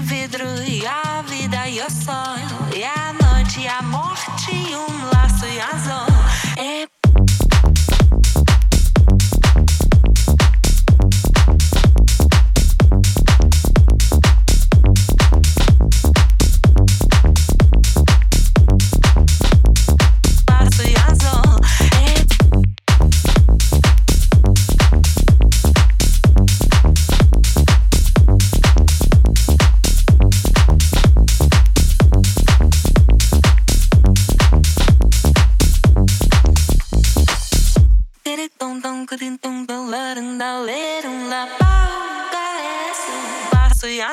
vidro e a vida e o sonho. E a noite e a morte e um laço e a zona din tung da la dun da le dun la ba ga es ba so ya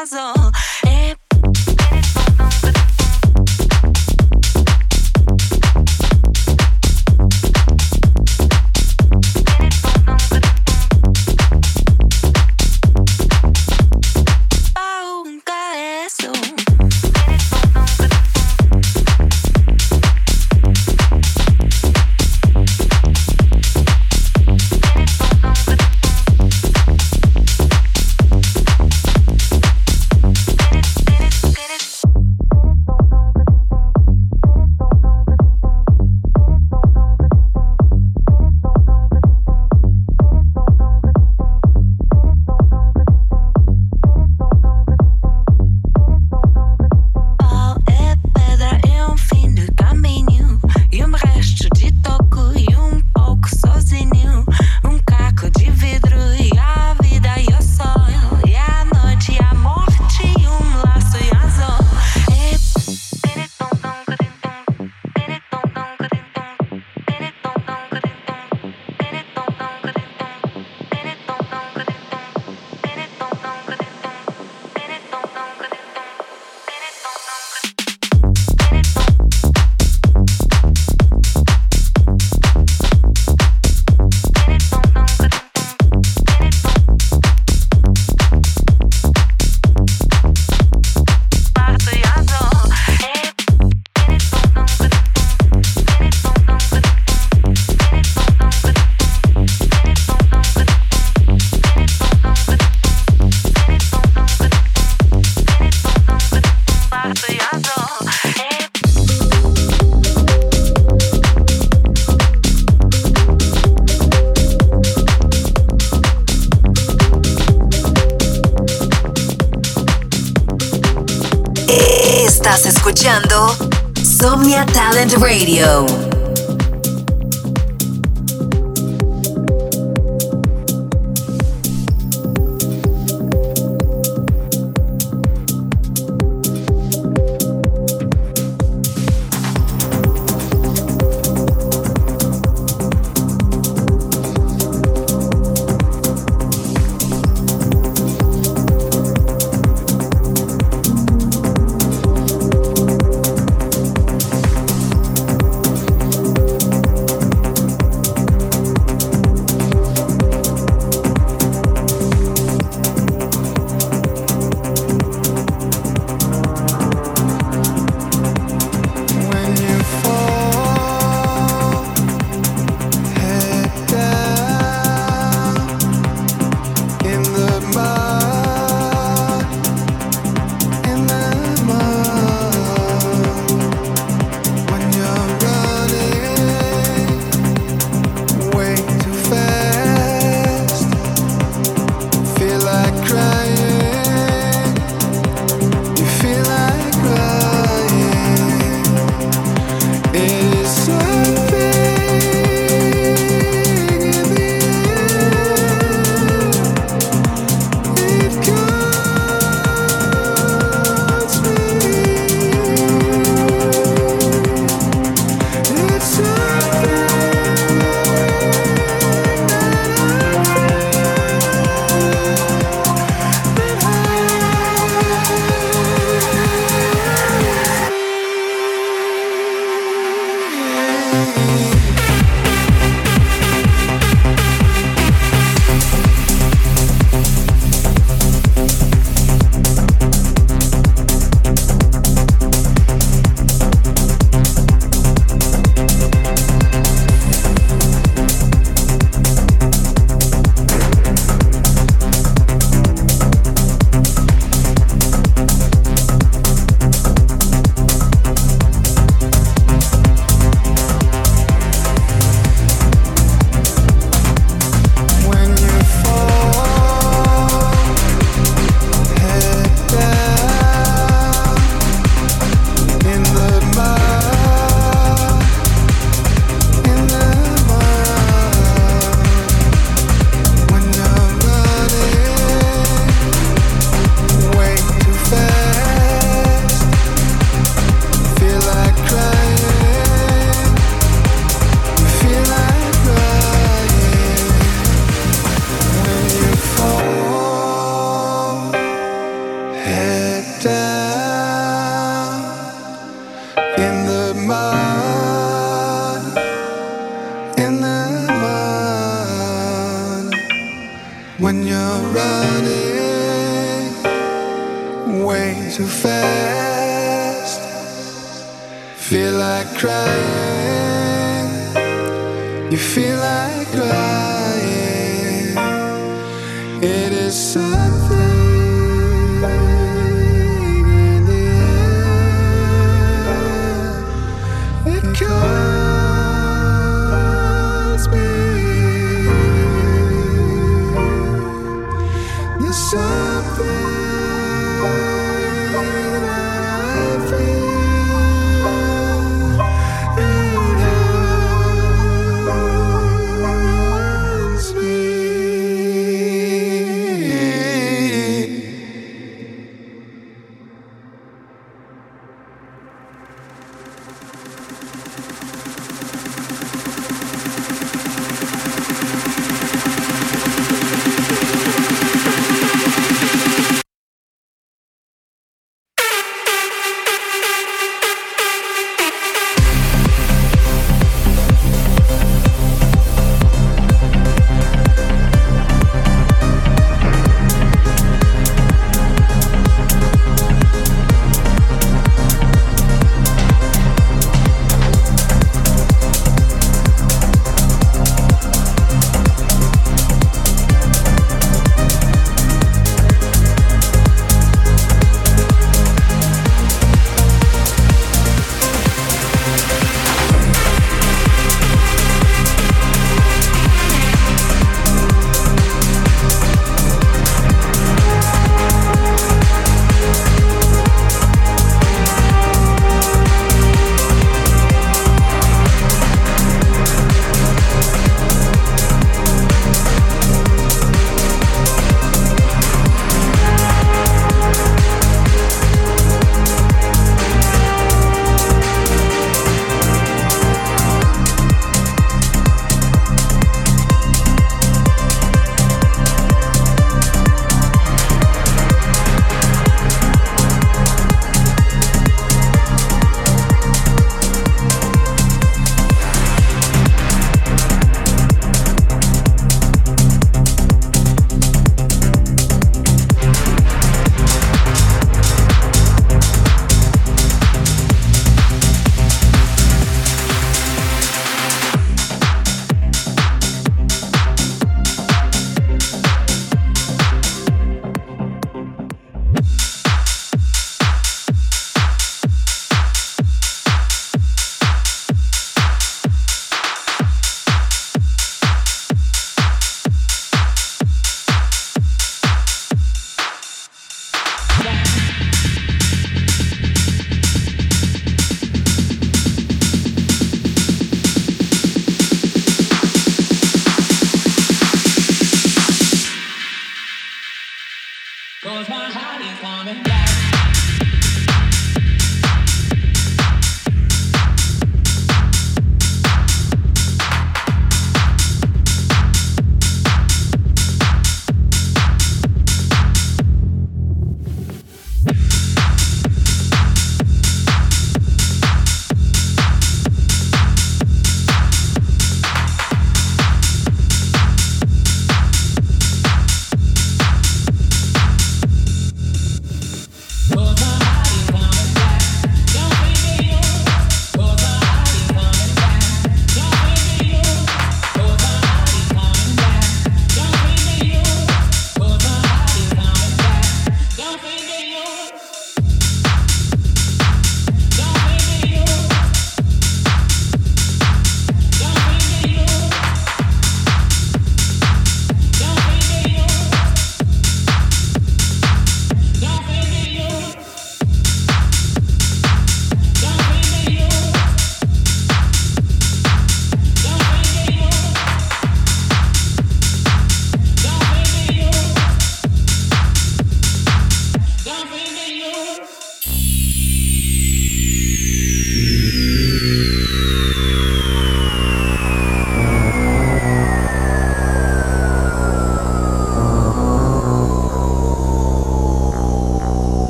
Somnia Talent too fast. Feel like crying. You feel like crying.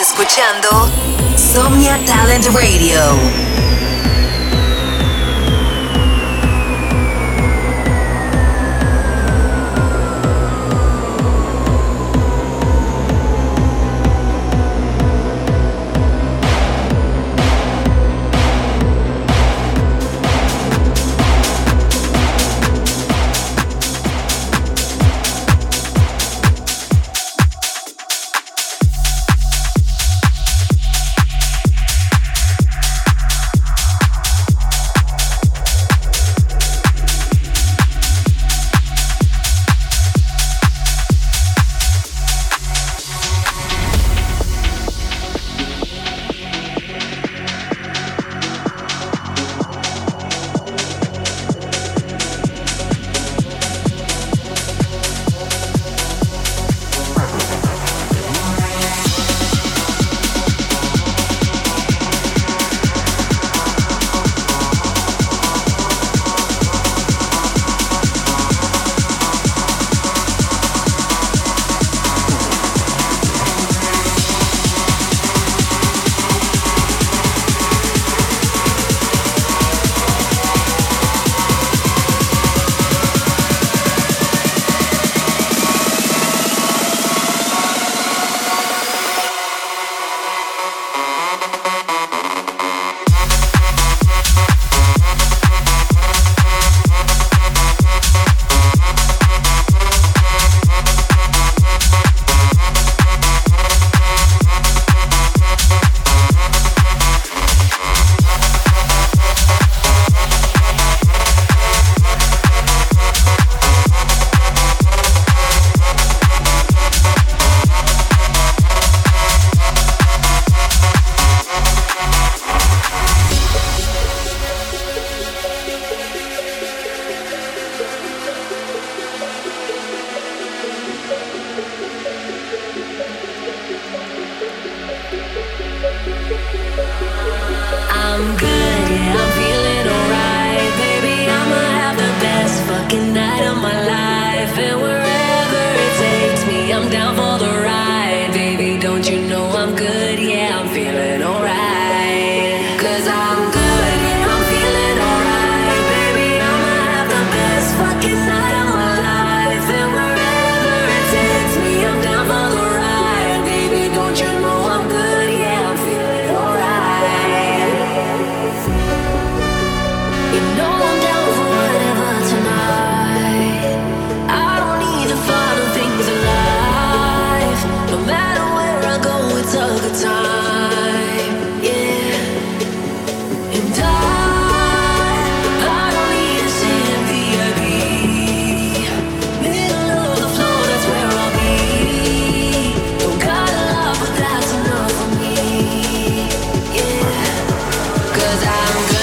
Escuchando Somnia Talent Radio. down.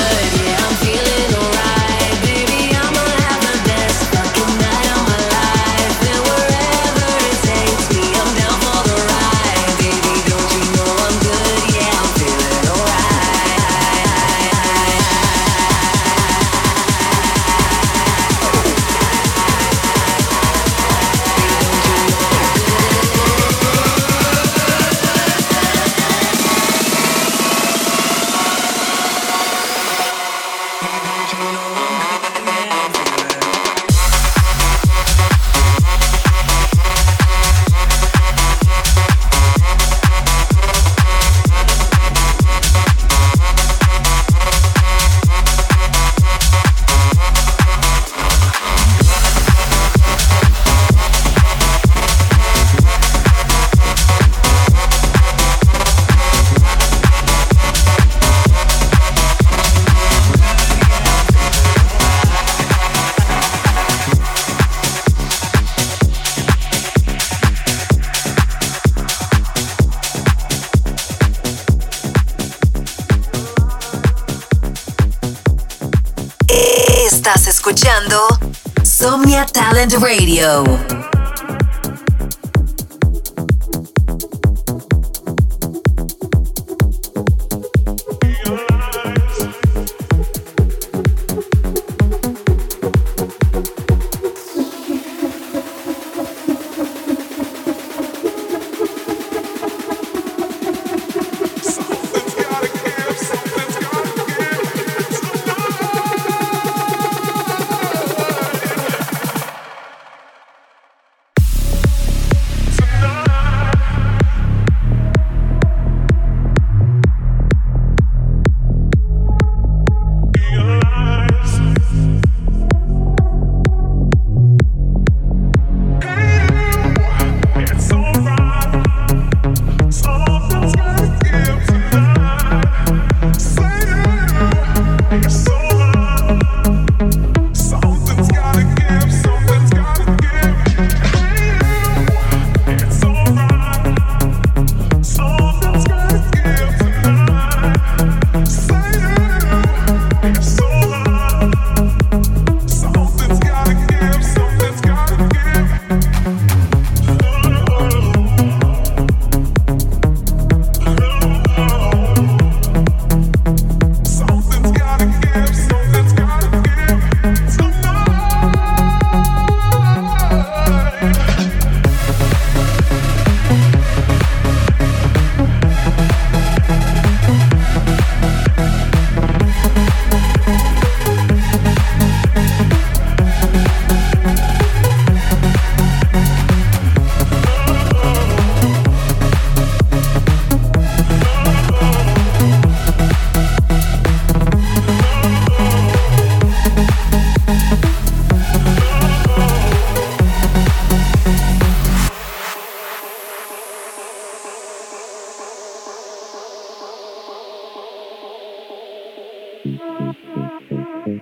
Somnia Talent Radio.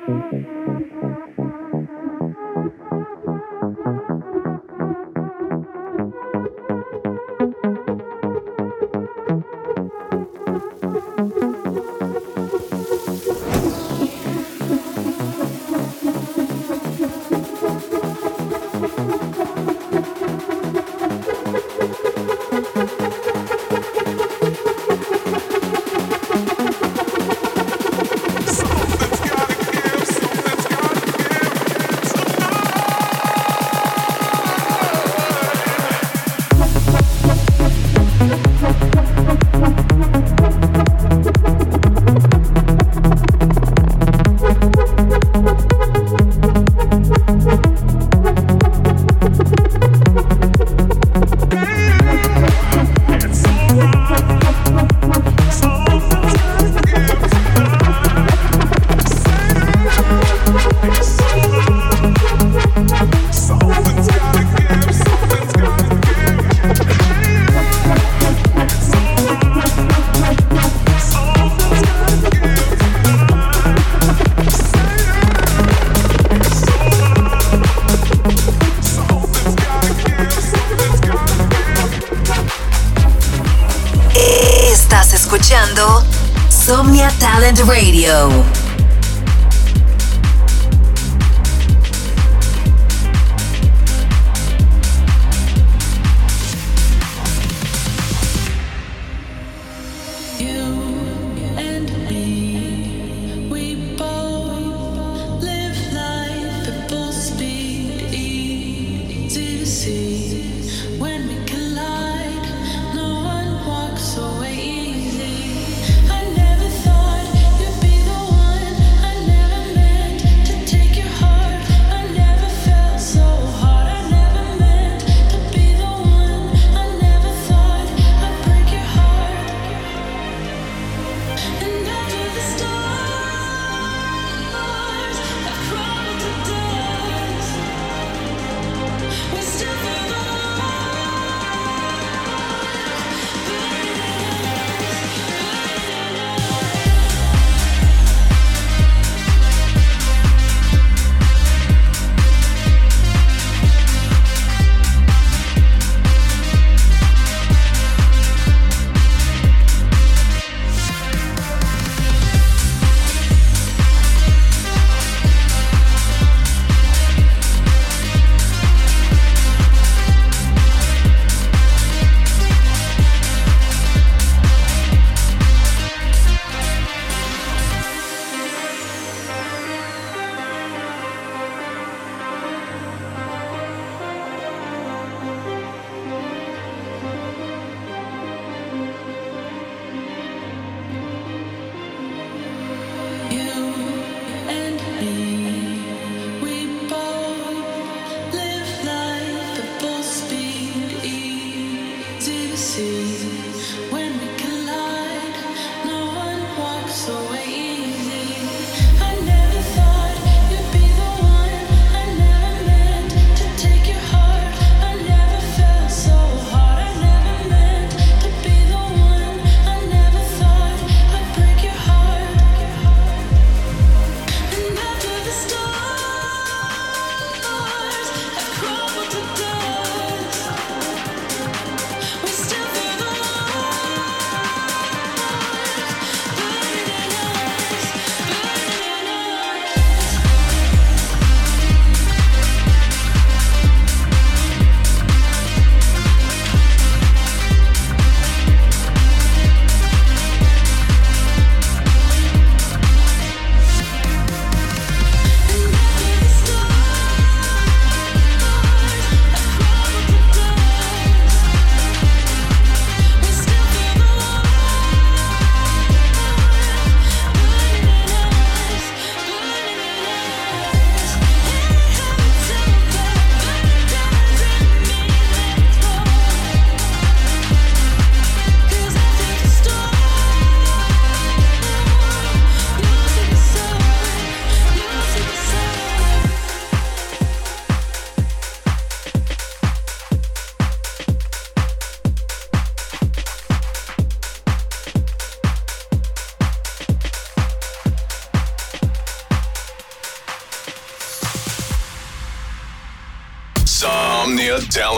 Mm-hmm. Radio.